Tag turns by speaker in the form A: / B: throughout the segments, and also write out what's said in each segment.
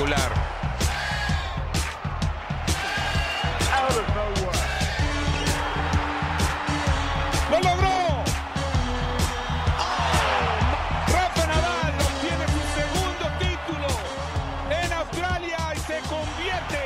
A: Espectacular.
B: Out of nowhere.
A: ¡Lo logró! Rafa Nadal obtiene su segundo título en Australia y se convierte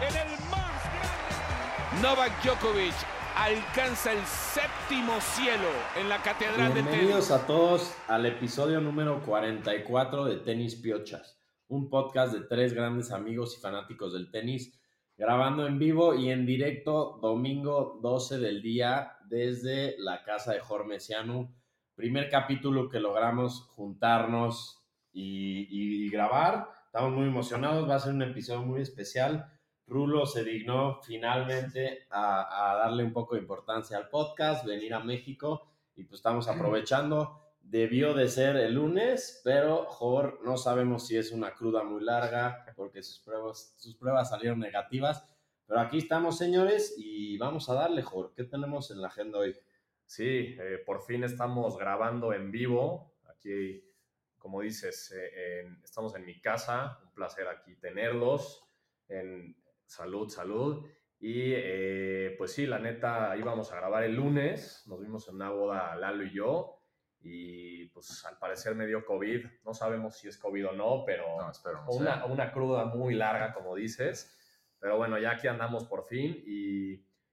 A: en el más grande. Novak Djokovic alcanza el séptimo cielo en la catedral de
C: Bienvenidos
A: tenis.
C: a todos al episodio número 44 de Tenis Piochas, un podcast de tres grandes amigos y fanáticos del tenis, grabando en vivo y en directo domingo 12 del día desde la casa de Jorge Cianu. Primer capítulo que logramos juntarnos y, grabar. Estamos muy emocionados, va a ser un episodio muy especial. Rulo se dignó finalmente a darle un poco de importancia al podcast, venir a México y pues estamos aprovechando. Debió de ser el lunes, pero Jor, no sabemos si es una cruda muy larga porque sus pruebas, sus pruebas salieron negativas. Pero aquí estamos, señores, y vamos a darle, Jor. ¿Qué tenemos en la agenda hoy?
D: Sí, eh, por fin estamos grabando en vivo. Aquí, como dices, eh, en- estamos en mi casa. Un placer aquí tenerlos. En salud, salud. Y eh, pues sí, la neta, íbamos a grabar el lunes. Nos vimos en una boda Lalo y yo. Y pues al parecer me dio COVID. No sabemos si es COVID o no, pero
E: No, espero no
D: una, una cruda muy larga, como dices. Pero bueno, ya aquí andamos por fin. Y,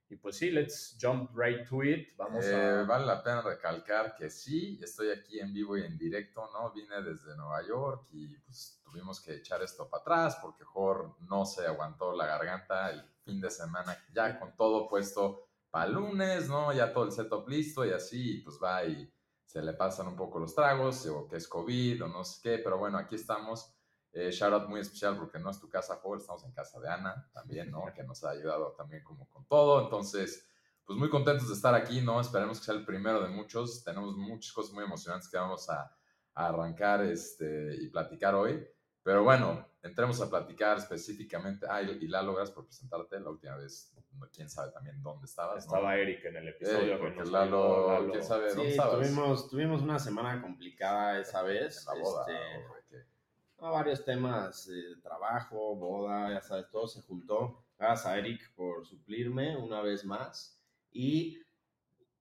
D: y pues sí, let's jump right to it. Vamos
E: Eh,
D: a.
E: vale la pena recalcar que sí, estoy aquí en vivo y en directo, ¿no? Vine desde Nueva York y pues tuvimos que echar esto para atrás porque Jor no se aguantó la garganta el fin de semana, ya con todo puesto para lunes, ¿no? Ya todo el setup listo y así, pues va y se le pasan un poco los tragos, o que es COVID o no sé qué, pero bueno, aquí estamos. Eh, shout out muy especial porque no es tu casa, Jor, estamos en casa de Ana también, ¿no? Que nos ha ayudado también como con todo, entonces pues muy contentos de estar aquí, ¿no? Esperemos que sea el primero de muchos. Tenemos muchas cosas muy emocionantes que vamos a, a arrancar este, y platicar hoy. Pero bueno, entremos a platicar específicamente. Ah, y, y Lalo, gracias por presentarte. La última vez, no- quién sabe también dónde estabas. ¿no?
D: Estaba Eric en el episodio.
E: Eh,
D: que
E: porque
D: nos
E: Lalo,
D: Lalo.
E: quién sabe dónde
C: Sí,
E: estabas.
C: tuvimos, tuvimos una semana complicada esa vez.
E: En la boda.
C: este. No, varios temas eh, trabajo, boda, ya sabes, todo se juntó. Gracias a Eric por suplirme una vez más. Y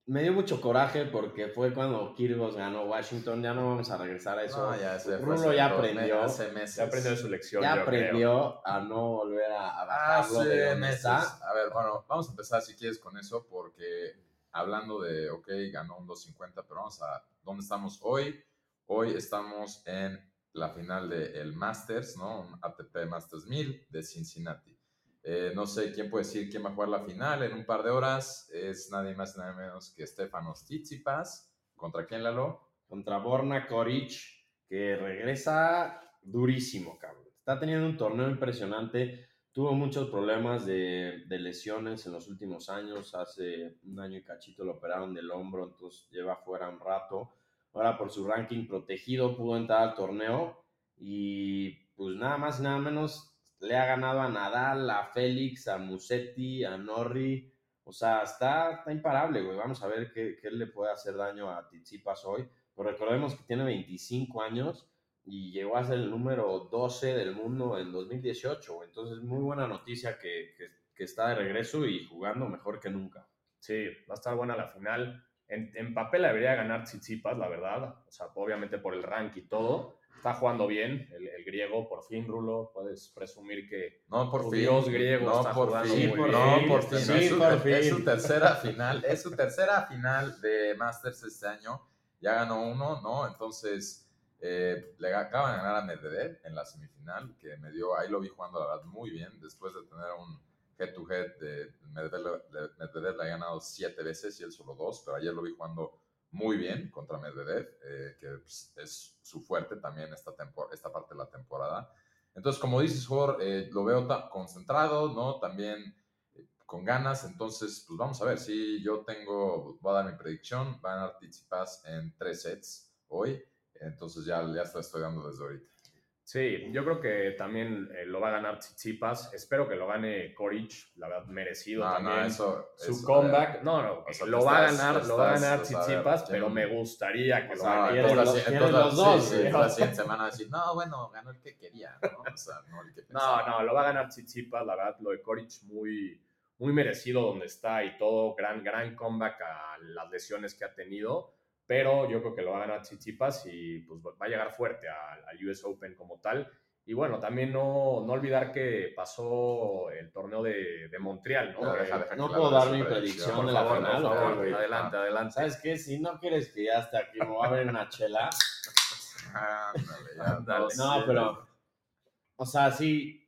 C: me dio mucho coraje porque fue cuando Kirgos ganó Washington. Ya no vamos a regresar a eso.
E: No, ya se
C: Rulo ya aprendió.
E: meses, hace meses.
D: Ya aprendió de su lección.
C: Ya
D: yo
C: aprendió a no volver a, a bajarlo de
E: Hace
C: donde
E: meses.
C: está.
E: A ver, bueno, vamos a empezar si quieres con eso, porque hablando de, ok, ganó un 250, pero vamos a, ¿dónde estamos hoy? Hoy estamos en la final del Masters, ¿no? Un ATP Masters 1000 de Cincinnati. Eh, no sé quién puede decir quién va a jugar la final en un par de horas. Es nadie más nada menos que Stefanos Tsitsipas. ¿Contra quién, Lalo?
C: contra Borna Koric, que regresa durísimo, cabrón. Está teniendo un torneo impresionante. Tuvo muchos problemas de, de lesiones en los últimos años. Hace un año y cachito lo operaron del hombro, entonces lleva fuera un rato. Ahora por su ranking protegido pudo entrar al torneo y pues nada más nada menos le ha ganado a Nadal, a Félix, a Musetti, a Norri. O sea, está, imparable, güey. Vamos a ver qué, le puede hacer daño a Tsitsipas hoy. Pero recordemos que tiene 25 años y llegó a ser el número 12 del mundo en 2018. güey. Entonces, muy buena noticia que, que- que está de regreso y jugando mejor que nunca.
D: Sí, va a estar buena la final. En, en papel la debería ganar Tsitsipas, la verdad. O sea, obviamente por el rank y todo. Está jugando bien el, el griego, por fin, Rulo. Puedes presumir que
E: No, por
D: Tu
E: fin.
D: dios griego
E: no,
D: está
E: por
D: jugando
E: fin.
C: muy
E: no,
C: bien.
E: por fin.
C: Sí,
E: es, su,
C: por
E: ter- es
C: fin.
E: su tercera final. Es su tercera final de Masters este año. Ya ganó uno, ¿no? Entonces, eh, le acaban de ganar a Medvedev en la semifinal, que me dio, ahí lo vi jugando, la verdad, muy bien. Después de tener un head-to-head de Medvedev, Medvedev le ha ganado siete veces y él solo dos, pero ayer lo vi jugando muy bien contra Medvedev, eh, que pues, es su fuerte también esta, esta parte de la temporada. Entonces, como dices, Jor, eh, lo veo concentrado, ¿no? También eh, con ganas. Entonces, pues vamos a ver. Si yo tengo, voy a dar mi predicción, va a ganar en tres sets hoy. Entonces ya, ya estoy dando desde ahorita.
D: Sí, yo creo que también eh, lo va a ganar Tsitsipas. Espero que lo gane Koric, la verdad, merecido
E: No,
D: también.
E: no, eso.
D: Su
E: eso,
D: comeback,
E: eh,
D: no, no,
E: o sea,
D: lo va a
E: estás-
D: ganar, lo va a ganar
E: ¿quién-
D: pero me gustaría que lo
E: entonces,
C: los- dos,
E: sí, la siguiente semana decir, no, bueno, ganó el que quería, ¿no? O sea, no el que
D: No,
E: pensaba.
D: no, lo va a ganar Tsitsipas, la verdad, lo de Koric muy, muy merecido donde está y todo, gran, gran comeback a las lesiones que ha tenido, pero yo creo que lo va a ganar Tsitsipas y pues va a llegar fuerte al, US Open como tal. Y bueno, también no, no olvidar que pasó el torneo de, de Montreal, ¿no? Eh,
C: no puedo dar mi
E: predicción,
C: de la
D: favor,
C: final,
D: adelante, adelante.
C: ¿Sabes qué? Si no quieres que ya hasta aquí me voy a ver una chela.
E: Ándale,
D: Ándale.
C: No, pero. O sea, sí.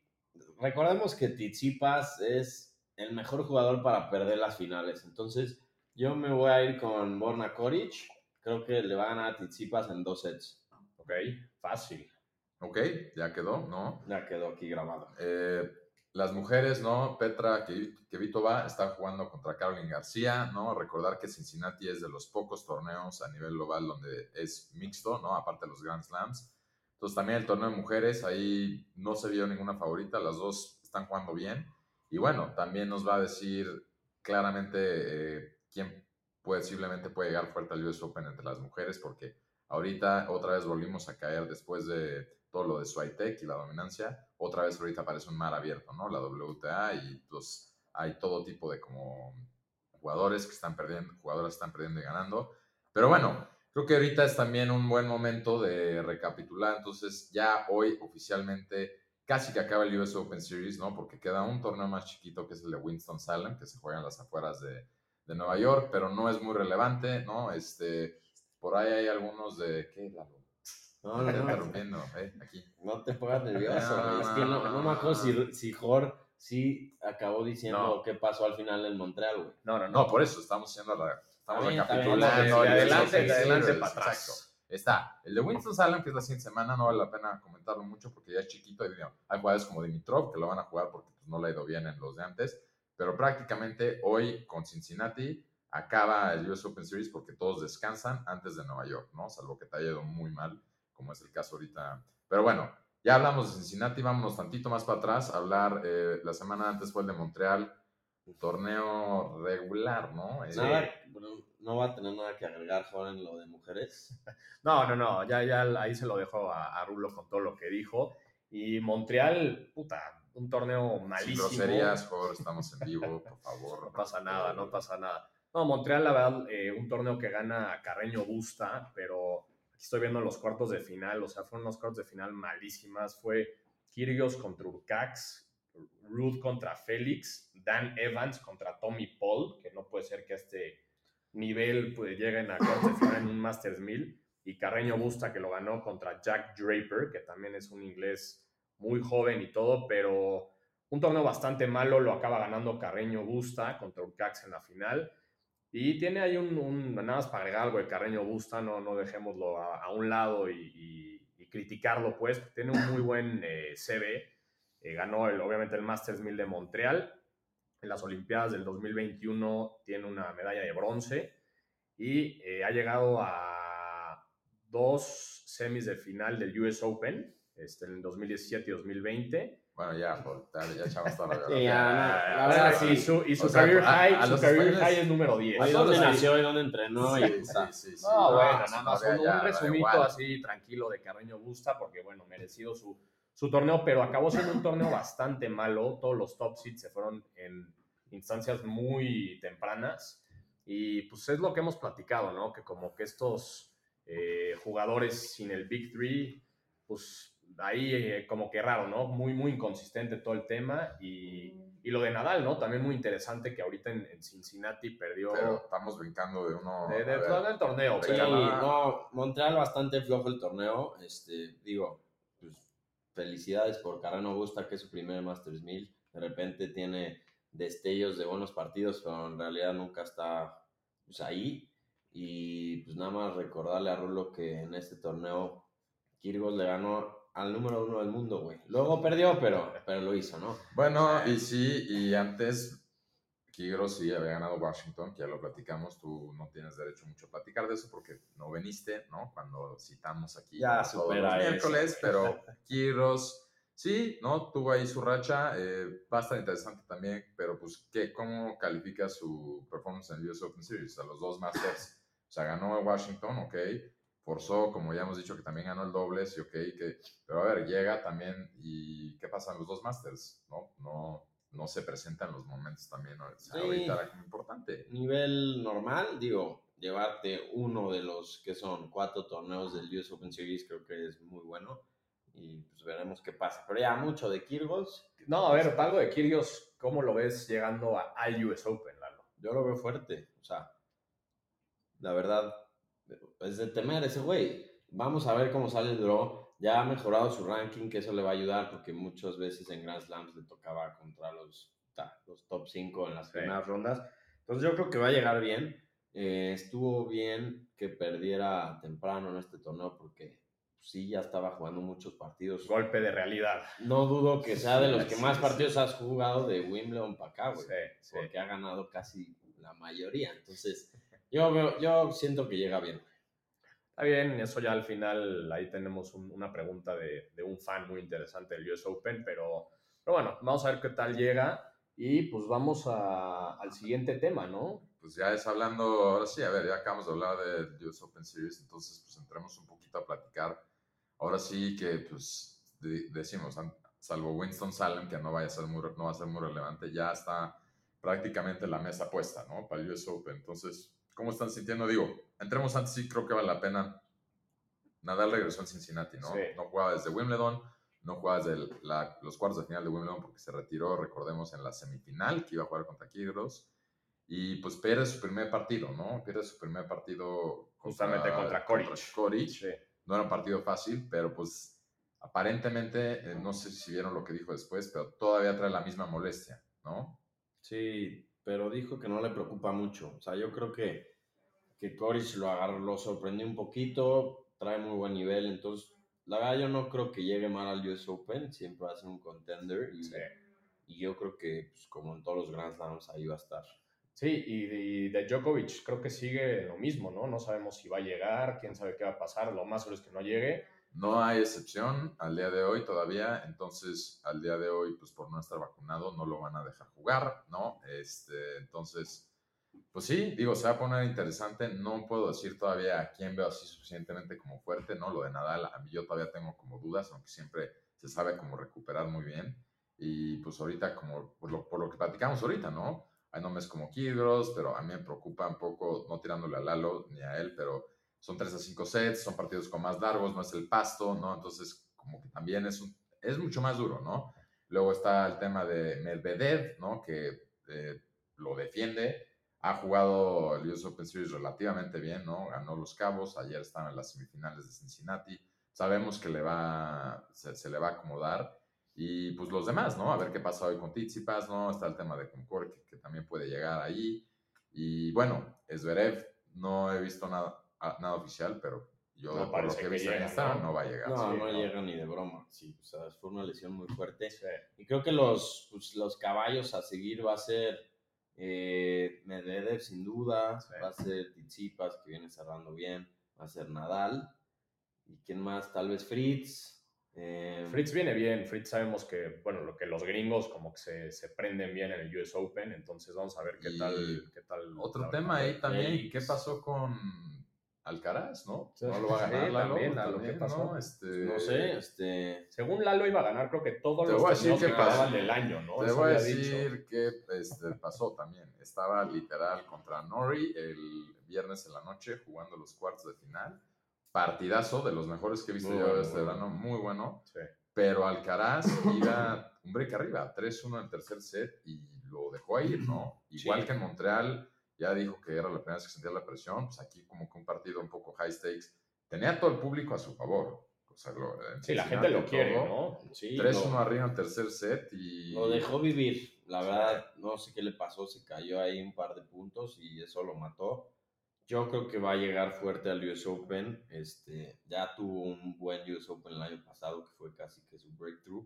C: Recordemos que Tsitsipas es el mejor jugador para perder las finales. Entonces, yo me voy a ir con Borna Koric. Creo que le va a ganar a Tsitsipas en dos sets.
D: Ok, fácil.
E: Ok, ya quedó, ¿no?
C: Ya quedó aquí grabado.
E: Eh, las mujeres, ¿no? Petra Kvitova está jugando contra Caroline García, ¿no? Recordar que Cincinnati es de los pocos torneos a nivel global donde es mixto, ¿no? Aparte de los Grand Slams. Entonces también el torneo de mujeres, ahí no se vio ninguna favorita, las dos están jugando bien. Y bueno, también nos va a decir claramente eh, quién posiblemente puede llegar fuerte al US Open entre las mujeres, porque ahorita otra vez volvimos a caer después de todo lo de Swiatek y la dominancia, otra vez ahorita parece un mar abierto, ¿no? La WTA y pues hay todo tipo de como jugadores que están perdiendo, jugadoras están perdiendo y ganando. Pero bueno, creo que ahorita es también un buen momento de recapitular. Entonces ya hoy oficialmente casi que acaba el US Open Series, ¿no? Porque queda un torneo más chiquito que es el de Winston-Salem, que se juega en las afueras de, de Nueva York, pero no es muy relevante, ¿no? Este, por ahí hay algunos de... ¿Qué, Lalo?
C: No, no, no.
E: eh, aquí.
C: No te pongas nervioso,
E: No,
C: güey. Es que no,
E: no,
C: me acuerdo si, si Jor sí acabó diciendo
D: No.
C: qué pasó al final en Montreal, güey.
D: No, no, no.
E: No, por eso estamos haciendo la... Estamos recapitulando.
D: Adelante, de adelante
E: Series,
D: para atrás.
E: exacto. Está el de Winston-Salem, que es la siguiente semana, no vale la pena comentarlo mucho porque ya es chiquito. y, digo, hay jugadores como Dimitrov que lo van a jugar porque pues, no le ha ido bien en los de antes. Pero prácticamente hoy con Cincinnati acaba el US Open Series porque todos descansan antes de Nueva York, ¿no? Salvo que te haya ido muy mal, como es el caso ahorita. Pero bueno, ya hablamos de Cincinnati, vámonos tantito más para atrás a hablar. eh, la semana antes fue el de Montreal, un torneo regular, ¿no? Eh,
C: Nada, no va a tener nada que agregar Jor en lo de mujeres.
D: No, no, no, ya, ya ahí se lo dejo a, a Rulo con todo lo que dijo. Y Montreal, puta, un torneo malísimo.
E: groserías, Jorge, estamos en vivo, por favor.
D: No pasa nada, no pasa nada. No, Montreal, la verdad, eh, un torneo que gana Carreño Busta, pero aquí estoy viendo los cuartos de final, o sea, fueron unos cuartos de final malísimas. Fue Kyrgios contra Urcax, Ruth contra Félix, Dan Evans contra Tommy Paul, que no puede ser que a este nivel pues, lleguen a cuartos de final en un Masters 1000, y Carreño Busta, que lo ganó contra Jack Draper, que también es un inglés muy joven y todo, pero un torneo bastante malo, lo acaba ganando Carreño Busta contra Urcax en la final. Y tiene ahí un, un- nada más para agregar algo de Carreño Busta, no, no dejémoslo a, un lado y criticarlo, pues. Tiene un muy buen eh, CV. Eh, ganó el, obviamente el Masters 1000 de Montreal. En las Olimpiadas del 2021 tiene una medalla de bronce y eh, ha llegado a dos semis de final del US Open, este, en el 2017 y 2020.
E: Bueno, ya, Jorge, ya, ya echamos toda la biografía.
C: ya, no,
D: Ah,
C: la verdad
D: y
C: sí.
D: su, y su
E: O sea,
D: career
E: a-
D: high,
E: a
D: su career
E: españoles-
D: high es número 10.
C: Ahí
D: ahí-
C: nació y donde entrenó. Y,
E: Sí,
C: sea,
E: sí, sí, sí.
D: No, bueno,
E: su
D: nada más
E: novia
D: un,
E: ya,
D: resumito así tranquilo de Carreño Busta, porque bueno, merecido su, su torneo, pero acabó siendo un torneo bastante malo. Todos los top seeds se fueron en instancias muy tempranas. Y pues es lo que hemos platicado, ¿no? Que como que estos eh, jugadores sin el Big Three, pues ahí eh, como que raro, ¿no? Muy, muy inconsistente todo el tema. Y, y lo de Nadal, ¿no? También muy interesante que ahorita en, en Cincinnati perdió
E: Pero estamos brincando de uno.
D: de, de
E: ver.
D: todo el torneo.
C: Sí, no, Montreal bastante flojo el torneo. Este, digo, pues, felicidades por Carreno Busta, que es su primer Masters 1000. De repente tiene destellos de buenos partidos, pero en realidad nunca está pues, ahí. Y pues nada más recordarle a Rulo que en este torneo Kirgos le ganó al número uno del mundo, güey. Luego perdió, pero, pero lo hizo, ¿no?
E: Bueno, y sí, y antes Kyrgios sí había ganado Washington, que ya lo platicamos, tú no tienes derecho mucho a platicar de eso porque no veniste, ¿no? Cuando citamos aquí
C: Ya
E: todos los
C: eso.
E: miércoles, pero Kyrgios sí, ¿no? Tuvo ahí su racha, eh, bastante interesante también, pero pues, ¿qué, ¿cómo califica su performance en el US Open Series? A los dos Masters, o sea, ganó Washington, ok, forzó, como ya hemos dicho, que también ganó el doble, sí, ok, que, pero a ver, llega también y ¿qué pasa en los dos Masters? No, no, no se presentan los momentos también, o sea,
C: Sí.
E: ahorita era como importante.
C: Nivel normal, digo, llevarte uno de los que son cuatro torneos del US Open Series creo que es muy bueno. Y pues veremos qué pasa. Pero ya mucho de Kirgos,
D: No, a ver, algo de Kyrgios, ¿cómo lo ves llegando al US Open, Lalo?
C: yo lo veo fuerte. O sea, la verdad, es de temer ese güey. Vamos a ver cómo sale el draw. Ya ha mejorado su ranking, que eso le va a ayudar, porque muchas veces en Grand Slams le tocaba contra los, ta, los top 5 en las
D: Sí.
C: primeras rondas. Entonces yo creo que va a llegar bien. Eh, estuvo bien que perdiera temprano en este torneo, porque sí, ya estaba jugando muchos partidos.
D: Golpe de realidad.
C: No dudo que sea de los que más partidos has jugado de Wimbledon para acá, güey
D: Sí, sí.
C: porque ha ganado casi la mayoría. Entonces, yo, veo- yo siento que llega bien.
D: Está bien, eso ya al final, ahí tenemos un- una pregunta de, de un fan muy interesante del US Open, pero, pero bueno, vamos a ver qué tal llega y pues vamos a- al siguiente tema, ¿no?
E: Pues ya es hablando, ahora sí, a ver, ya acabamos de hablar del US Open Series, entonces pues entremos un poquito a platicar. Ahora sí que pues de- decimos, salvo Winston Salem, que no, vaya a ser muy, no va a ser muy relevante, ya está prácticamente la mesa puesta, ¿no? Para el US Open. Entonces, ¿cómo están sintiendo? Digo, entremos antes, sí creo que vale la pena. Nadal regresó en Cincinnati, ¿no?
D: Sí.
E: No jugaba desde Wimbledon, no jugaba desde la- los cuartos de final de Wimbledon porque se retiró, recordemos, en la semifinal que iba a jugar contra Kyrgios. Y pues pierde su primer partido, ¿no? Pierde su primer partido
D: Justamente contra Koric.
E: Koric.
D: Sí.
E: No era un partido fácil, pero pues aparentemente, eh, no sé si vieron lo que dijo después, pero todavía trae la misma molestia, ¿no?
C: Sí, pero dijo que no le preocupa mucho. O sea, yo creo que, que Coric lo agarró, lo sorprendió un poquito, trae muy buen nivel. Entonces, la verdad, yo no creo que llegue mal al US Open. Siempre va a ser un contender. Y,
D: Sí.
C: y yo creo que, pues, como en todos los Grand Slams, ahí va a estar.
D: Sí, y de, y de Djokovic creo que sigue lo mismo, ¿no? No sabemos si va a llegar, quién sabe qué va a pasar, lo más seguro es que no llegue.
E: No hay excepción al día de hoy todavía, entonces al día de hoy, pues por no estar vacunado, no lo van a dejar jugar, ¿no? Este, entonces, pues sí, digo, se va a poner interesante. No puedo decir todavía a quién veo así suficientemente como fuerte, ¿no? Lo de Nadal, a mí yo todavía tengo como dudas, aunque siempre se sabe cómo recuperar muy bien. Y pues ahorita, como por lo, por lo que platicamos ahorita, ¿no? Hay nombres como Kyrgios, pero a mí me preocupa un poco, no tirándole a Lalo ni a él, pero son 3 a 5 sets, son partidos con más largos, no es el pasto, ¿no? Entonces, como que también es, un, es mucho más duro, ¿no? Luego está el tema de Medvedev, ¿no? Que eh, lo defiende, ha jugado el US Open Series relativamente bien, ¿no? Ganó los cabos, ayer estaban en las semifinales de Cincinnati, sabemos que le va, se, le va a acomodar. Y pues los demás, ¿no? A ver qué pasa hoy con Tsitsipas, ¿no? Está el tema de Concord, que, que también puede llegar ahí. Y bueno, Zverev, no he visto nada, nada oficial, pero yo
D: No
E: por lo
D: parece
E: que he
D: que
E: visto en Instagram
D: ¿no?
E: no, va a llegar.
C: No,
E: sí.
C: no,
D: no.
C: llega ni de broma. Sí, o sea, fue una lesión muy fuerte.
D: Sí.
C: Y creo que los, pues, los caballos a seguir va a ser eh, Medvedev sin duda,
D: Sí.
C: va a ser Tsitsipas que viene cerrando bien, va a ser Nadal. ¿Y quién más? Tal vez Fritz. eh,
D: Fritz viene bien, Fritz sabemos que, bueno, lo que los gringos como que se, se prenden bien en el US Open, entonces vamos a ver qué
E: Y
D: tal, qué tal.
E: Otro tema ahí también. ¿qué pasó con Alcaraz, no?
D: Sí,
E: No lo va a ganar
D: sí,
E: Lalo,
D: también, a lo
E: también,
D: que pasó.
E: ¿no? Este,
C: no sé, este,
D: Según Lalo iba a ganar, creo que todos
E: Te
D: los
E: voy a decir
D: torneos que
E: pasó.
D: quedaban del año, ¿no?
E: Te
D: Eso
E: voy a decir qué este, pasó también. Estaba literal contra Nori el viernes en la noche jugando los cuartos de final. Partidazo de los mejores que he visto
C: Muy
E: yo
C: bueno,
E: este verano, muy bueno.
D: Sí.
E: Pero Alcaraz iba un break arriba, 3-1 en el tercer set y lo dejó ir, ¿no? Igual
C: Sí.
E: que en Montreal, ya dijo que era la primera vez que sentía la presión, pues aquí como que un partido un poco high stakes. Tenía todo el público a su favor. O sea, lo- en
D: Sí, la gente lo quiere. ¿no?
C: sí,
E: 3-1
C: lo,
E: arriba en el tercer set y...
C: lo dejó vivir. La verdad, no sé qué le pasó, se cayó ahí un par de puntos y eso lo mató. Yo creo que va a llegar fuerte al US Open. Este, ya tuvo un buen US Open el año pasado, que fue casi que su breakthrough.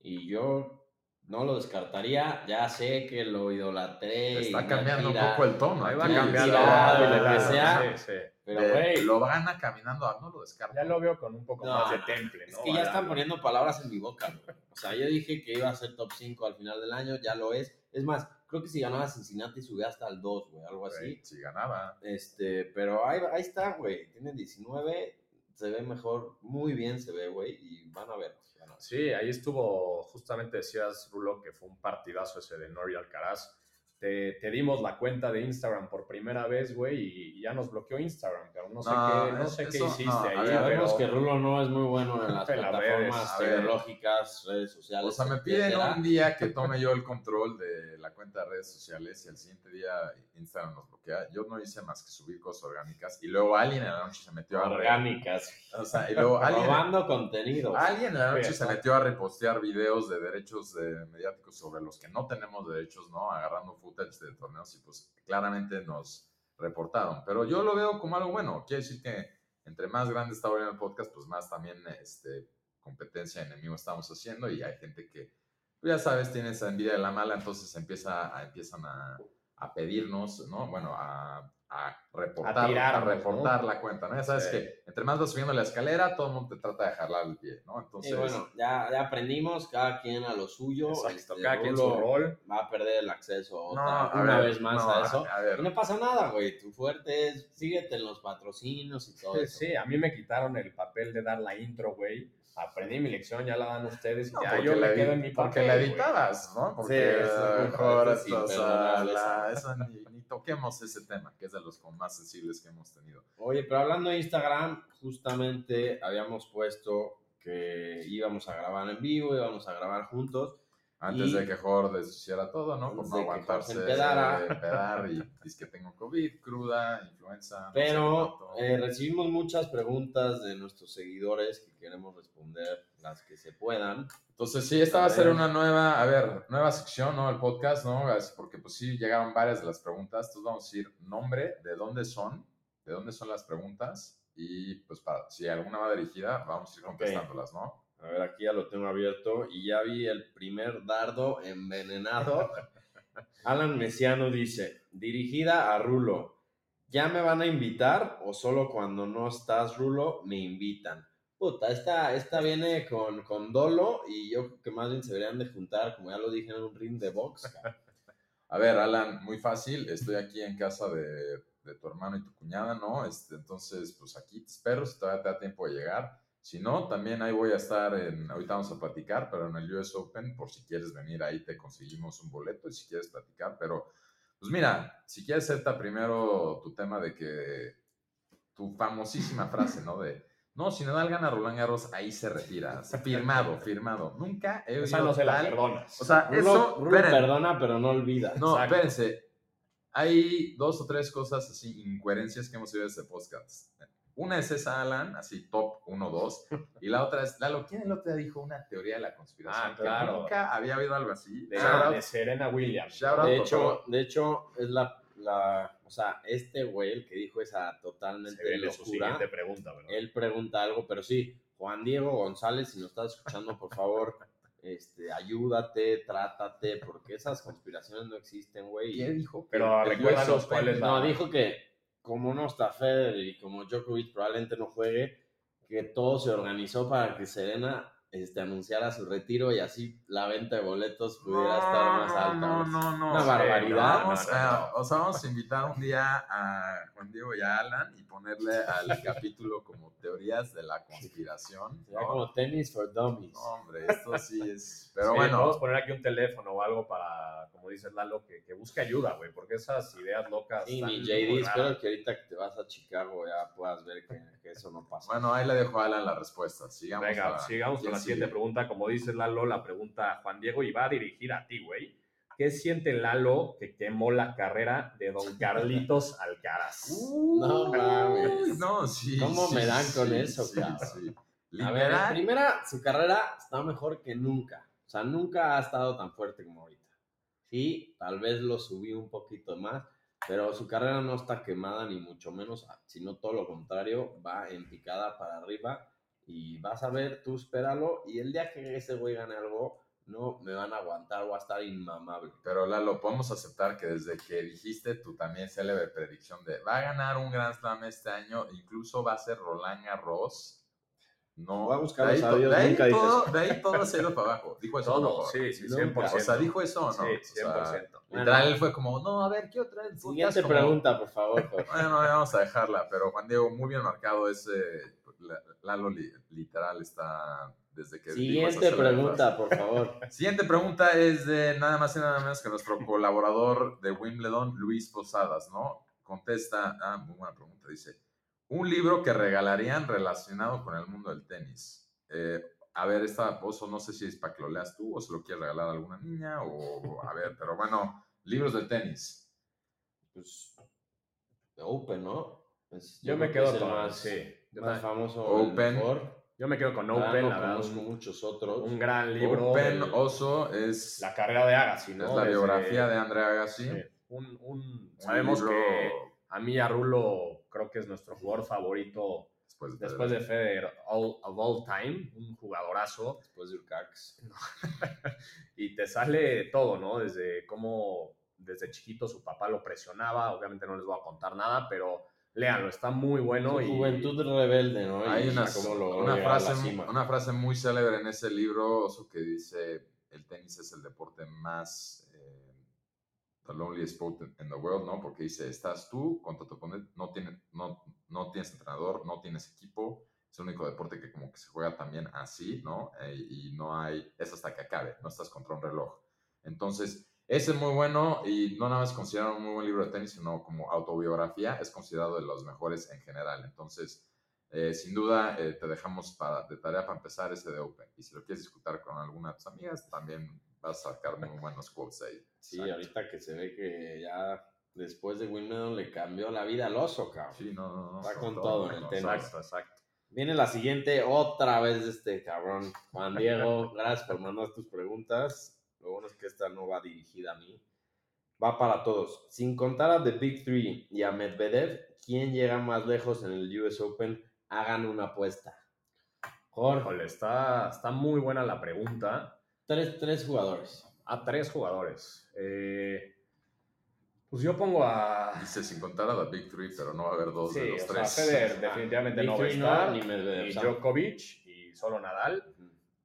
C: Y yo No lo descartaría. Ya sé que lo idolatré.
E: Está cambiando un poco el tono.
D: Ahí va
E: aquí.
D: cambiando.
C: tirado y lo que sea.
D: sí, sí.
C: Pero, güey,
E: lo gana caminando, ah, no lo descarta.
D: Ya lo veo con un poco
C: No,
D: más de temple,
C: es
D: ¿no?
C: que ya están poniendo palabras en mi boca. güey. O sea, yo dije que iba a ser top 5 al final del año. Ya lo es. Es más, creo que si ganaba Cincinnati subía hasta el 2, güey. Algo así.
E: Si ganaba.
C: Este, pero ahí, ahí está, güey. Tiene 19. Se ve mejor. Muy bien se ve, güey. Y van a ver.
D: Sí, ahí estuvo, justamente decías, Rulo, que fue un partidazo ese de Nori Alcaraz. Te, te dimos la cuenta de Instagram por primera vez, güey, y ya nos bloqueó Instagram, pero no sé
E: No,
D: qué, no
E: es-
D: sé qué hiciste
E: no,
D: ahí.
E: ver,
C: Ya vemos
D: pero-
C: que Rulo no es muy bueno en las
D: redes,
C: plataformas
E: ver.
C: tecnológicas, redes sociales.
E: O sea, me piden
C: etcétera.
E: un día que tome yo el control de la cuenta de redes sociales y al siguiente día Instagram nos bloquea. Yo no hice más que subir cosas orgánicas y luego alguien en la noche se metió a...
C: orgánicas.
E: O sea, y luego alguien,
C: Robando contenido.
E: alguien en la noche se metió a repostear videos de derechos de mediáticos sobre los que no tenemos derechos, ¿no? Agarrando de torneos y pues claramente nos reportaron. Pero yo lo veo como algo bueno. Quiere decir que entre más grande está volviendo el podcast, pues más también este, competencia enemigo estamos haciendo y hay gente que, pues ya sabes, tiene esa envidia de la mala, entonces empieza empiezan a, a pedirnos, ¿no? Bueno, a, a reportar,
D: A
E: a,
D: tirarnos,
E: reportar
D: ¿no?
E: la cuenta, ¿no? Ya sabes
D: Sí.
E: que entre más vas subiendo la escalera, todo el mundo te trata de jalar el pie, ¿no? Entonces,
C: Y bueno, ya, ya aprendimos, cada quien a lo suyo.
D: Exacto,
C: este,
D: cada quien su rol.
C: Va a perder el acceso
E: no,
C: otra-
E: a
C: una
E: ver,
C: vez más
E: no,
C: a eso.
E: A ver,
C: Y no pasa nada, güey. Tu fuerte es, síguete en los patrocinios y todo
D: Sí,
C: eso.
D: sí, a mí me quitaron el papel de dar la intro, güey. Aprendí mi lección, ya la dan ustedes y
E: No,
D: ya yo
E: la
D: me quedo en mi papel.
E: Porque la editabas, ¿no? Porque
C: Sí, eso es
E: mejor,
C: eso es
E: esto, o sea, la-
C: eso.
E: ni toquemos ese tema, que es de los más sensibles que hemos tenido.
C: Oye, pero hablando de Instagram, justamente habíamos puesto que íbamos a grabar en vivo, íbamos a grabar juntos.
E: Antes
C: Y-
E: de que Jor deshiciera todo, ¿no? Por no aguantarse,
C: Jorge
E: empedar y dice que tengo COVID, cruda, influenza. no sé
C: Pero eh, recibimos muchas preguntas de nuestros seguidores que queremos responder las que se puedan.
E: Entonces, sí, esta va a
C: A
E: ser una nueva, a ver, nueva sección, ¿no? El podcast, ¿no? Porque pues sí, llegaron varias de las preguntas. Entonces vamos a decir nombre, de dónde son, de dónde son las preguntas y pues para, si alguna va dirigida, vamos a ir contestándolas, ¿no?
C: A ver, aquí ya lo tengo abierto y ya vi el primer dardo envenenado. Alan Mesiano dice, dirigida a Rulo, ¿ya me van a invitar o solo cuando no estás, Rulo, me invitan? Puta, esta, esta viene con, con dolo y yo creo que más bien se deberían de juntar, como ya lo dije, en un ring de box.
E: A ver, Alan, muy fácil. Estoy aquí en casa de, de tu hermano y tu cuñada, ¿no? Este, entonces, pues aquí te espero si todavía te da tiempo de llegar. Si no, también ahí voy a estar en, ahorita vamos a platicar, pero en el US Open, por si quieres venir ahí, te conseguimos un boleto y si quieres platicar. Pero, pues mira, si quieres acepta primero tu tema de que tu famosísima frase, ¿no? De, no, si Nadal gana Roland Garros, ahí se retira. Firmado, firmado. Nunca he
D: Esa no se la
E: tal-
D: perdonas.
E: O sea,
C: Rulo,
E: eso,
C: Rulo perdona, pero no olvida.
E: No,
D: Exacto.
E: espérense. Hay dos o tres cosas así, incoherencias que hemos oído de este podcast. Una es esa, Alan, así top 1, 2. Y la otra es, Lalo, ¿quién el otro día dijo una teoría de la conspiración?
D: Ah, claro.
E: nunca había habido algo así.
D: De,
E: Shout out.
D: de Serena Williams.
E: Shout out.
C: De hecho, de hecho, es la, la, o sea, este güey, el que dijo esa
D: Se
C: totalmente
D: su
C: locura,
D: siguiente pregunta, ¿verdad?
C: él pregunta algo, pero sí, Juan Diego González, si nos estás escuchando, por favor, este, ayúdate, trátate, porque esas conspiraciones no existen, güey.
E: ¿Qué dijo?
D: Pero
E: El
D: recuérdanos
E: US Open.
D: cuál es la-
C: No, dijo que como no está Federer y como Djokovic probablemente no juegue, que todo se organizó para que Serena este, anunciara su retiro y así la venta de boletos pudiera estar más alta.
E: No, no, no.
C: Una
E: Sí,
C: barbaridad.
E: Vamos
D: No, no,
E: a-
D: no.
E: o sea, vamos a invitar un día a Juan Diego y a Alan y ponerle al capítulo como teorías de la conspiración.
C: Sería
E: ¿no?
C: como tenis for dummies.
E: No, hombre, esto sí es. Pero
D: Sí,
E: bueno,
D: Podemos poner aquí un teléfono o algo para, como dices Lalo, que, que busque ayuda, güey, porque esas ideas locas.
C: Sí, mi
D: muy
C: JD, espero que ahorita que te vas a Chicago ya puedas ver que, que eso no pasa.
E: bueno, ahí le dejo a Alan la respuesta. Sigamos.
D: Venga,
E: a-
D: sigamos con
E: ¿quién
D: la siguiente pregunta. Como dices, Lalo, la pregunta Juan Diego y va a dirigir a ti, güey. ¿Qué siente Lalo que quemó la carrera de don Carlitos Alcaraz?
C: No mames.
E: No, sí.
C: ¿Cómo
E: sí,
C: me dan con
E: sí,
C: eso,
E: sí,
C: cabrón?
E: sí.
C: A ver, en primera, su carrera está mejor que nunca. O sea, nunca ha estado tan fuerte como ahorita. Sí, tal vez lo subí un poquito más, pero su carrera no está quemada ni mucho menos, sino todo lo contrario, va en picada para arriba y vas a ver, tú espéralo y el día que ese güey gane algo, no me van a aguantar, voy a estar inmamable.
E: Pero Lalo, podemos aceptar que desde que dijiste tu también célebre predicción de va a ganar un Grand Slam este año, incluso va a ser Roland Garros. No,
C: Voy a buscar
E: de ahí,
C: audios,
E: de ahí
C: nunca
E: todo, de ahí todo se ha ido para abajo. Dijo eso.
D: Todo,
E: ¿no?
D: sí, sí,
C: Nunca.
D: 100%.
E: O sea, dijo eso o no.
D: Sí,
E: O sea,
D: 100%.
E: literal, él fue como, no, a ver, el podcast
C: Siguiente
E: como-
C: pregunta, por favor. Jorge.
E: Bueno, no, vamos a dejarla, pero Juan Diego, muy bien marcado ese. La- Lalo li- literal está desde que.
C: Siguiente pregunta, por favor.
E: Siguiente pregunta es de nada más y nada menos que nuestro colaborador de Wimbledon, Luis Posadas, ¿no? Contesta, ah, muy buena pregunta, dice, un libro que regalarían relacionado con el mundo del tenis. Eh, a ver, esta pozo no sé si es para que lo leas tú o se lo quieres regalar a alguna niña o a ver, pero bueno, libros de tenis.
C: Pues, Open, ¿no? Es-
D: Yo
C: creo
D: me
C: que
D: quedo con.
C: más,
D: sí, yo,
C: más
D: también.
C: famoso,
E: Open.
C: mejor.
D: Yo me quedo con Open,
C: no
D: la verdad.
C: conozco
D: Un,
C: muchos otros.
D: un gran libro.
E: Open
D: del-
E: Oso es,
D: la carrera de Agassi, ¿no?
E: es la
D: Desde-
E: biografía de Andrea Agassi.
D: sí, un, un- sabemos
E: libro
D: que a mí Arrulo creo que es nuestro jugador favorito
E: después de,
D: después de Federer all, of all time, un jugadorazo.
C: Después de Urcax.
D: y te sale todo, ¿no? Desde cómo desde chiquito su papá lo presionaba, obviamente no les voy a contar nada, pero léanlo, está muy bueno
C: Su
D: y
C: juventud rebelde, ¿no?
E: Hay una,
C: logró
E: una frase, una frase muy célebre en ese libro, Oso, que dice, el tenis es el deporte más, eh, the loneliest sport in the world, ¿no? Porque dice, estás tú contra tu oponente, no, tiene, no, no tienes entrenador, no tienes equipo, es el único deporte que como que se juega también así, ¿no? Eh, y no hay, es hasta que acabe, no estás contra un reloj. Entonces, ese es muy bueno y no nada más considerado un muy buen libro de tenis, sino como autobiografía, es considerado de los mejores en general. Entonces, eh, sin duda, eh, te dejamos para, de tarea para empezar ese de Open. Y si lo quieres discutir con alguna de tus amigas, también vas a sacar muy buenos quotes ahí.
C: Sí,
E: Exacto.
C: ahorita que se ve que ya después de Wimbledon le cambió la vida al oso, cabrón.
E: Sí, no, no, no.
C: Va
E: sobre
C: con todo en el tenis.
D: exacto, exacto.
C: Viene la siguiente otra vez de este cabrón. Juan Diego, gracias por mandar tus preguntas. Lo bueno es que esta no va dirigida a mí. Va para todos. Sin contar a The Big Three y a Medvedev, ¿quién llega más lejos en el US Open? Hagan una apuesta. Jorge,
D: Híjole, está, está muy buena la pregunta.
C: tres, tres jugadores.
D: A tres jugadores. Eh, pues yo pongo a...
E: Dice sin contar a The Big Three, pero no va a haber dos
D: Sí,
E: de los
D: o sea,
E: tres.
D: Federer definitivamente
C: Big
D: no va a estar.
C: ni Medvedev.
D: ni
C: Sam.
D: Djokovic y solo Nadal,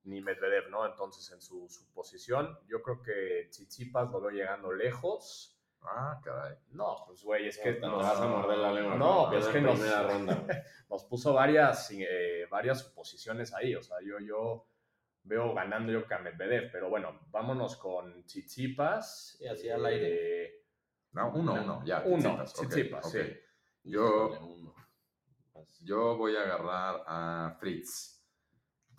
D: ni Medvedev, ¿no? Entonces, en su, su posición, yo creo que Tsitsipas lo veo llegando lejos.
E: Ah, caray.
D: No, pues, güey, es que
C: Te
D: nos,
C: vas a morder la lengua.
D: No, pues,
C: pierda
D: que
C: en
D: nos-
C: primera ronda.
D: nos puso varias, eh, varias suposiciones ahí. O sea, yo, yo veo ganando yo que a Medvedev, pero bueno, vámonos con Tsitsipas.
C: Sí, así al aire.
D: Eh,
E: No, uno, uno, ya.
D: Uno,
E: Tsitsipas, ok,
D: Tsitsipas,
E: ok.
D: sí.
E: Yo-. Yo voy a agarrar a Fritz.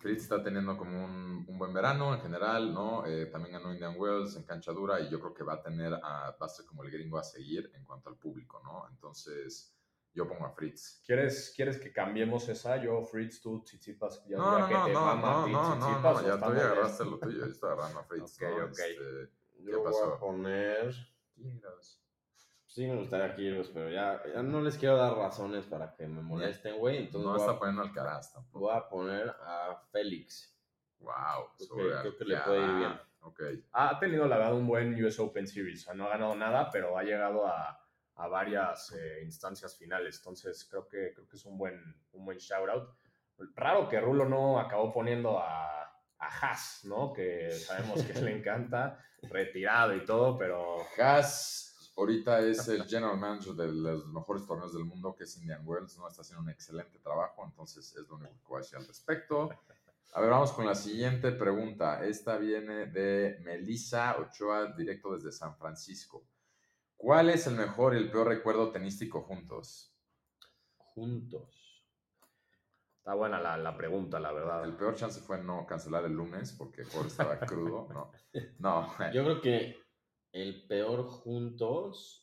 E: Fritz está teniendo como un, un buen verano en general, ¿no? Eh, también ganó Indian Wells en cancha dura y yo creo que va a tener, a, va a ser como el gringo a seguir en cuanto al público, ¿no? Entonces, yo pongo a Fritz.
D: ¿Quieres, ¿Quieres que cambiemos esa? Yo, Fritz, tú, Tsitsipas. Ya,
E: No,
D: ya
E: no,
D: que
E: no,
D: te
E: no,
D: mama
E: no,
D: ti,
E: no, no, ya tú ya agarraste lo tuyo, yo estoy agarrando a Fritz,
D: Ok,
E: ¿no?
D: ok.
E: Este,
C: Yo voy
E: pasó?
C: a poner.
E: Kyrgios.
C: Sí, me gustaría Kyrgios, pero ya, ya no les quiero dar razones para que me molesten, güey. Entonces
E: No
C: voy,
E: está
C: a,
E: poniendo Alcaraz tampoco.
C: voy a poner a Félix.
E: Wow,
C: que- creo que le puede ir bien.
E: Ok.
D: Ha tenido, la verdad, un buen US Open Series. O sea, no ha ganado nada, pero ha llegado a, a varias eh, instancias finales. Entonces, creo que, creo que es un buen, un buen shout out. Raro que Rulo no acabó poniendo a, a Haas, ¿no? Que sabemos que le encanta, retirado y todo, pero
E: Haas ahorita es el general manager de los mejores torneos del mundo, que es Indian Wells, ¿no? Está haciendo un excelente trabajo, entonces es lo único que voy a decir al respecto. A ver, vamos con la siguiente pregunta. Esta viene de Melissa Ochoa, directo desde San Francisco. ¿Cuál es el mejor y el peor recuerdo tenístico juntos?
C: Juntos.
D: está buena la, la pregunta, la verdad.
E: El peor chance fue no cancelar el lunes porque Jorge estaba crudo. No, no.
C: Yo creo que el peor juntos.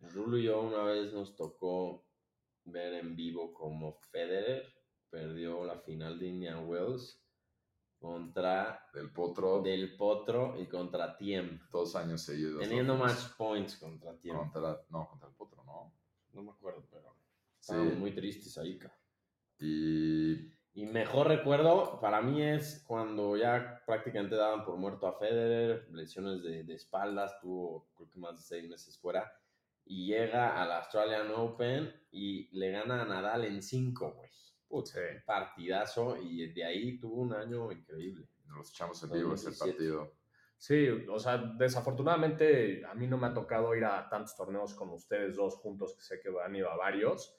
C: Rulo y yo una vez nos tocó ver en vivo como Federer perdió la final de Indian Wells contra
E: Del potro,
C: Del Potro y contra Tiem.
E: dos años seguidos.
C: Teniendo match points contra Tiem.
E: Contra, no, contra el potro, no.
C: No me acuerdo, pero
E: Sí.
C: muy tristes ahí, cabrón.
E: Y
C: Y mejor recuerdo para mí es cuando ya prácticamente daban por muerto a Federer, lesiones de, de espaldas, tuvo creo que más de seis meses fuera, y llega al Australian Open y le gana a Nadal en cinco, güey. Put,
D: Sí.
C: Partidazo, y de ahí tuvo un año increíble.
E: Nos echamos en vivo ese
C: 2017.
E: partido.
D: Sí, o sea, desafortunadamente a mí no me ha tocado ir a tantos torneos como ustedes dos juntos, que sé que han ido a varios.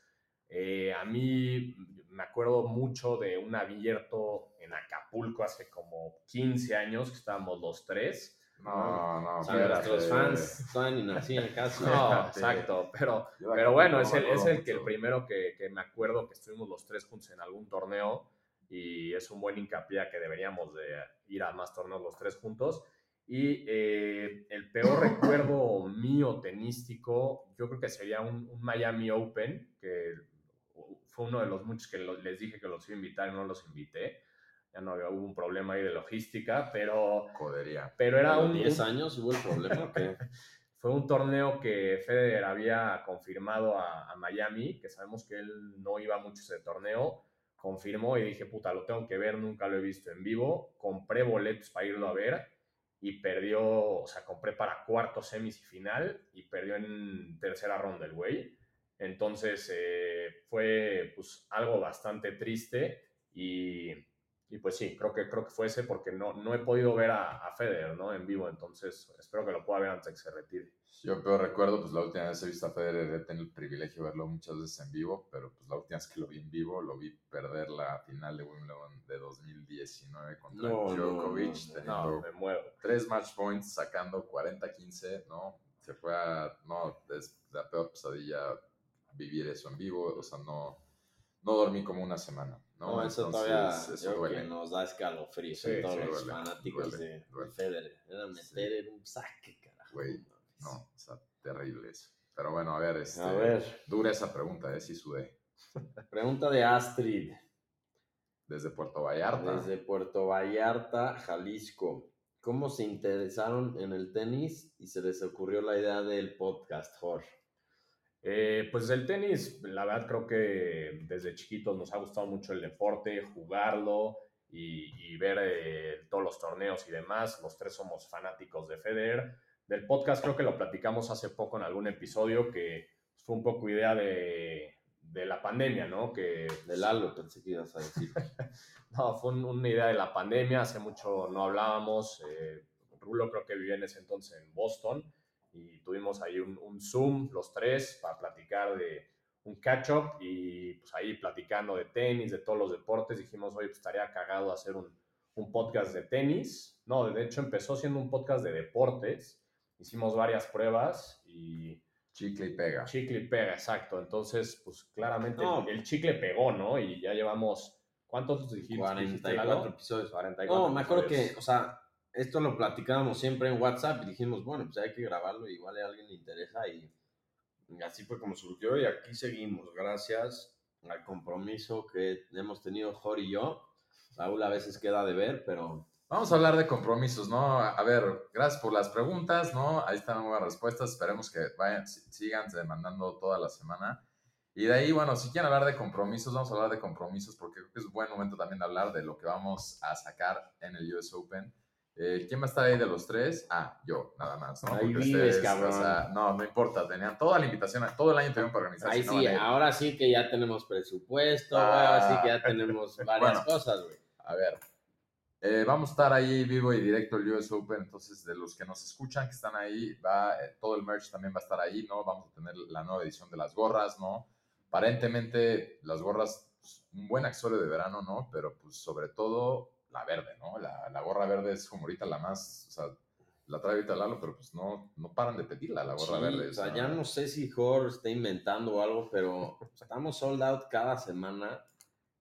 D: Eh, a mí me acuerdo mucho de un abierto en Acapulco hace como 15 años, que estábamos los tres.
E: No, no,
C: O sea,
E: espérate.
C: nuestros fans nacían casi.
D: No, exacto, pero, pero bueno,
E: no
D: es el, es el que el primero que, que me acuerdo que estuvimos los tres juntos en algún torneo y es un buen hincapié a que deberíamos de ir a más torneos los tres juntos. Y eh, el peor recuerdo mío tenístico, yo creo que sería un, un Miami Open, que fue uno de los muchos que lo- les dije que los iba a invitar y no los invité. Ya no había, hubo un problema ahí de logística, pero,
E: Codería.
D: pero era
C: ¿A los
D: un,
C: 10
D: un-
C: años hubo el problema que
D: fue un torneo que Federer había confirmado a, a Miami, que sabemos que él no iba mucho a ese torneo. Confirmó y dije, puta, lo tengo que ver, nunca lo he visto en vivo. Compré boletos para irlo a ver y perdió, o sea, compré para cuarto, semis y final y perdió en tercera ronda el güey. Entonces eh, fue pues algo bastante triste y, y pues sí, creo que, creo que fue ese porque no, no he podido ver a, a Federer ¿no? en vivo, entonces espero que lo pueda ver antes de que se retire.
E: Yo peor recuerdo, pues la última vez he visto a Federer, he tenido el privilegio de verlo muchas veces en vivo, pero pues la última vez que lo vi en vivo, lo vi perder la final de Wimbledon de 2019 contra
C: No,
E: Djokovic,
C: no, No,
D: me muero.
E: tres match points, sacando 40-15, ¿no? Se fue a, no, es la peor pesadilla vivir eso en vivo, o sea, no, no dormí como una semana, ¿no?
C: No, eso
E: Entonces,
C: todavía
E: eso duele.
C: que nos da escalofríos
D: Sí,
C: en todos
D: sí,
C: los
E: duele,
C: fanáticos
E: duele,
C: de, de
E: duele.
C: Federer. Era meter en un saque, carajo.
E: Güey, No, o sea, terrible eso. Pero bueno, a ver, este,
C: A ver,
E: dura esa pregunta, ¿eh? Sí sudé.
C: pregunta de Astrid,
E: Desde Puerto Vallarta.
C: desde Puerto Vallarta, Jalisco. ¿Cómo se interesaron en el tenis y se les ocurrió la idea del podcast, Jorge?
D: Eh, pues el tenis, la verdad creo que desde chiquitos nos ha gustado mucho el deporte, jugarlo y, y ver eh, todos los torneos y demás. Los tres somos fanáticos de Federer. Del podcast creo que lo platicamos hace poco en algún episodio que fue un poco idea de, de la pandemia, ¿no? Que
C: De Lalo, pensé que ibas a decir.
D: No, fue un- una idea de la pandemia, hace mucho no hablábamos. eh, Rulo creo que vivía en ese entonces en Boston y tuvimos ahí un, un Zoom, los tres, para platicar de un catch-up y pues ahí platicando de tenis, de todos los deportes, dijimos, oye, pues estaría cagado hacer un, un podcast de tenis. No, de hecho empezó siendo un podcast de deportes, hicimos varias pruebas y
E: Chicle y pega.
D: chicle y pega, exacto. Entonces, pues claramente
C: No.
D: el, el chicle pegó, ¿no? Y ya llevamos, ¿cuántos dijiste? dijiste,
C: 44
D: Lalo?
C: episodios.
D: 44
C: No, me acuerdo
D: episodios.
C: que, o sea, esto lo platicábamos siempre en WhatsApp y dijimos, bueno, pues hay que grabarlo, igual a alguien le interesa y, así fue como surgió y aquí seguimos, gracias al compromiso que hemos tenido Jorge y yo. Raúl a veces queda de ver, pero
E: Vamos a hablar de compromisos, ¿no? A ver, gracias por las preguntas, ¿no? Ahí están nuevas respuestas. Esperemos que vayan, si- sigan mandando toda la semana. Y de ahí, bueno, si quieren hablar de compromisos, vamos a hablar de compromisos porque creo que es un buen momento también de hablar de lo que vamos a sacar en el US Open. Eh, ¿Quién va a estar ahí de los tres? Ah, yo, nada más, ¿no?
C: Ahí vives,
E: ustedes,
C: cabrón.
E: o sea, no, no importa, tenían toda la invitación, todo el año tuvieron para organizar.
C: ahí
E: si no
C: sí,
E: ir.
C: ahora sí que ya tenemos presupuesto,
E: Ah.
C: ahora sí que ya tenemos varias
E: Bueno.
C: cosas, güey.
E: A ver, eh, vamos a estar ahí vivo y directo el US Open, entonces de los que nos escuchan, que están ahí, va, eh, todo el merch también va a estar ahí, ¿no? Vamos a tener la nueva edición de las gorras, ¿no? Aparentemente las gorras, pues, un buen accesorio de verano, ¿no? Pero pues sobre todo la verde, ¿no? La, la gorra verde es como ahorita la más, o sea, la trae ahorita Lalo, pero pues no, no paran de pedirla, la gorra
C: Sí,
E: verde.
C: O sea, ya no sé si Jorge está inventando o algo, pero estamos sold out cada semana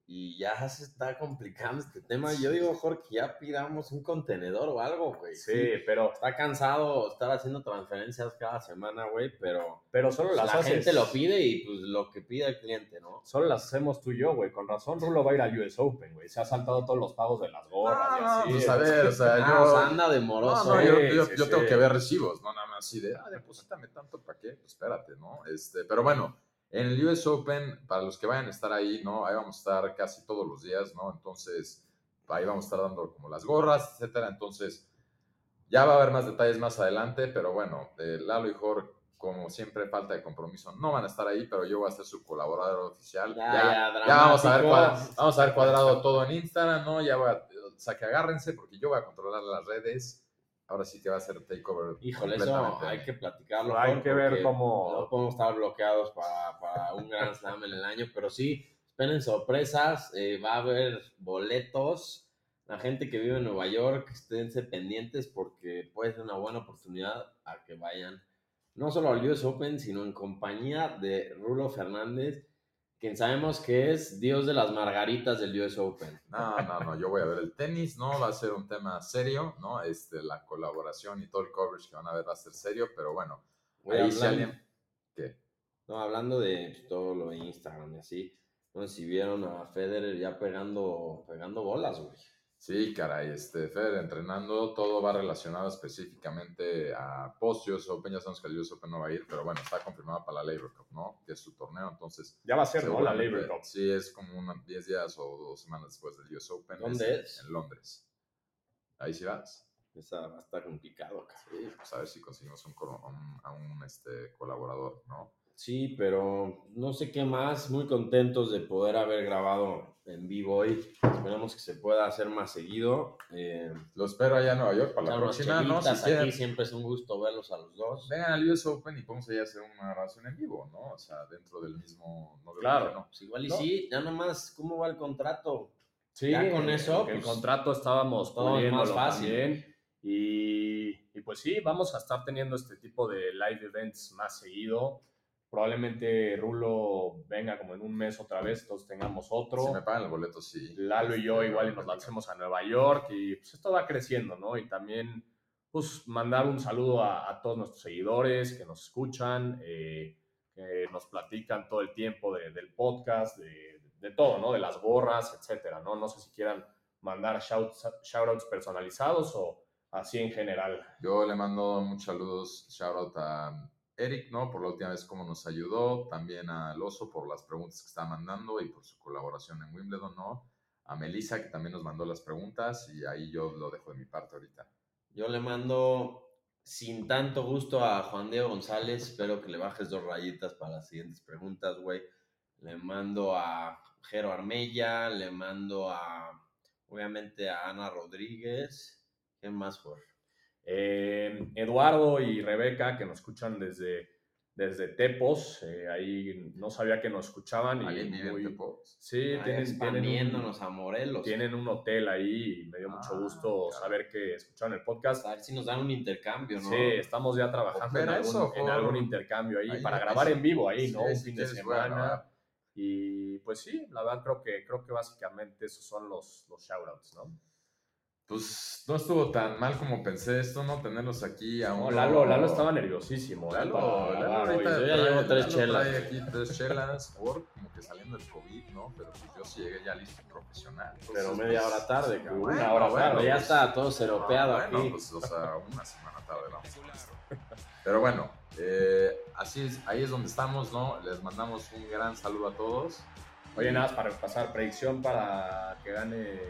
C: y ya se está complicando este tema. Yo digo, Jorge, ya pidamos un contenedor o algo, güey.
D: Sí, pero,
C: Está cansado estar haciendo transferencias cada semana, güey, pero
D: pero solo
C: pues,
D: las
C: la
D: haces-
C: gente lo pide y pues lo que pide el cliente, ¿no?
D: Solo las hacemos tú y yo, güey. Con razón, Rulo va a ir al US Open, güey. Se ha saltado todos los pagos de las gorras
E: No,
D: y
E: no,
D: así.
E: pues a ver, o sea,
C: Ah,
E: yo...
C: o sea, anda de
E: No,
C: moroso.
E: no, yo,
D: Sí,
E: yo-
D: sí,
E: yo
D: sí.
E: tengo que ver recibos, no nada más así de, ah, deposítame tanto, ¿para qué? Pues espérate, ¿no? Este, pero bueno, En el US Open, para los que vayan a estar ahí, ¿no? Ahí vamos a estar casi todos los días, ¿no? Entonces, ahí vamos a estar dando como las gorras, etcétera. Entonces, ya va a haber más detalles más adelante, pero bueno, eh, Lalo y Jorge, como siempre, falta de compromiso, no van a estar ahí, pero yo voy a ser su colaborador oficial.
C: Ya,
E: Ya,
C: ya,
E: ya vamos, a ver
C: dramático.
E: cuadra- vamos a ver cuadrado todo en Instagram, ¿no? Ya voy a, o sea, que agárrense porque yo voy a controlar las redes. Ahora sí que va a ser takeover.
C: Híjole, eso hay que platicarlo.
D: Hay que ver cómo-
C: No podemos estar bloqueados para, para un Grand Slam en el año, pero sí, esperen sorpresas. eh, va a haber boletos. La gente que vive en Nueva York, esténse pendientes porque puede ser una buena oportunidad a que vayan no solo al US Open, sino en compañía de Rulo Fernández, quien sabemos que es Dios de las margaritas del US Open.
E: No, no, no, yo voy a ver el tenis, ¿no? Va a ser un tema serio, ¿no? Este, la colaboración y todo el coverage que van a ver va a ser serio, pero bueno,
C: Güey,
E: ahí si alguien... ¿Qué?
C: No, hablando de pues, todo lo de Instagram y así, no sé si vieron a Federer ya pegando, pegando bolas, güey.
E: Sí, caray, este, Federer entrenando, todo va relacionado específicamente a post-US Open, ya sabemos que el US Open no va a ir, pero bueno, está confirmado para la Labor Cup, ¿no? Que es su torneo, entonces...
D: Ya va a ser, ¿no? La Labor Cup.
E: Sí, es como unos 10 días o dos semanas después del US Open.
C: ¿Dónde es?
E: En Londres. Ahí sí vas.
C: Esa va a estar complicado, cara.
E: Sí, pues a ver si conseguimos un, un- a un este, colaborador, ¿no?
C: Sí, pero no sé qué más. Muy contentos de poder haber grabado en vivo hoy. Esperamos que se pueda hacer más seguido. Eh,
E: Lo espero allá en Nueva York para la próxima, ¿no? Si quieren,
C: aquí siempre es un gusto verlos a los dos.
E: vengan al US Open y podemos ahí hacer una grabación en vivo, ¿no? O sea, dentro del mismo... No
D: Claro.
E: no.
C: Pues igual y
D: No.
C: sí, ya nomás, ¿cómo va el contrato?
D: Sí,
C: Ya con eso,
D: el, el
C: pues,
D: contrato estábamos
C: todo más fácil.
D: también. Y, y pues sí, vamos a estar teniendo este tipo de live events más seguido. Probablemente Rulo venga como en un mes otra vez, entonces tengamos otro.
E: Si me pagan el boleto, sí.
D: Lalo y yo
E: Este,
D: igual y nos lancemos a Nueva York y pues esto va creciendo, ¿no? Y también pues mandar un saludo a, a todos nuestros seguidores que nos escuchan, eh, que nos platican todo el tiempo de- del podcast, de, de todo, ¿no? De las gorras, etcétera, ¿no? No sé si quieran mandar shouts, shoutouts personalizados o así en general.
E: Yo le mando muchos saludos, shout out a Eric, ¿no? Por la última vez cómo nos ayudó, también a Loso por las preguntas que está mandando y por su colaboración en Wimbledon, ¿no? A Melissa que también nos mandó las preguntas y ahí yo lo dejo de mi parte ahorita.
C: Yo le mando sin tanto gusto a Juan Diego González. Espero que le bajes dos rayitas para las siguientes preguntas, güey. Le mando a Jero Armella, le mando a, obviamente, a Ana Rodríguez. ¿Quién más, Jorge?
D: Eh, Eduardo y Rebeca, que nos escuchan desde, desde Tepos, eh, ahí no sabía que nos escuchaban. Y
E: ¿Alguien vive
D: muy-
E: Tepos?
D: Sí, tienen, tienen, un,
C: a Morelos.
D: tienen un hotel ahí y me dio mucho
E: Ah,
D: gusto
E: claro.
D: saber que escucharon el podcast.
C: A ver si nos dan un intercambio, ¿no?
D: Sí, estamos ya trabajando en algún,
E: eso,
D: en algún intercambio ahí,
E: Ahí,
D: para grabar en vivo ahí,
E: Sí,
D: ¿no? Un
E: si
D: fin de semana. Y pues sí, la verdad creo que, creo que básicamente esos son los, los shoutouts, ¿no?
E: Pues no estuvo tan mal como pensé esto, ¿no? Tenerlos aquí a
D: No, Lalo, Lalo estaba nerviosísimo. ¿eh?
E: Lalo, Lalo ahorita
C: yo ya
E: trae-
C: llevo tres
E: Lalo
C: chelas.
E: trae aquí tres chelas, por como que saliendo del COVID, ¿no? Pero pues yo sí llegué ya listo profesional.
C: Pero
E: Entonces,
C: media
E: pues,
C: hora tarde, cabrón.
E: bueno,
D: Una hora
E: bueno,
C: ya
E: pues,
C: está todo seropeado
E: Ah, bueno,
C: aquí.
E: pues, o sea, una semana tarde vamos. Pero bueno, eh, así es, ahí es donde estamos, ¿no? Les mandamos un gran saludo a todos.
D: Oye, nada más para pasar predicción para que gane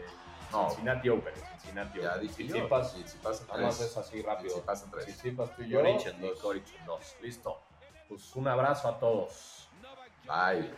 E: No.
D: Cincinnati Open. Cincinnati
E: Ya dije yo,
D: Tsitsipas,
E: Tsitsipas en
D: nada más
E: tres.
D: es así rápido.
E: Tsitsipas en tres.
D: Tsitsipas tú y yo.
C: Coric en
D: y
C: dos.
D: Coric en dos. Listo. Pues un abrazo a todos.
E: Bye.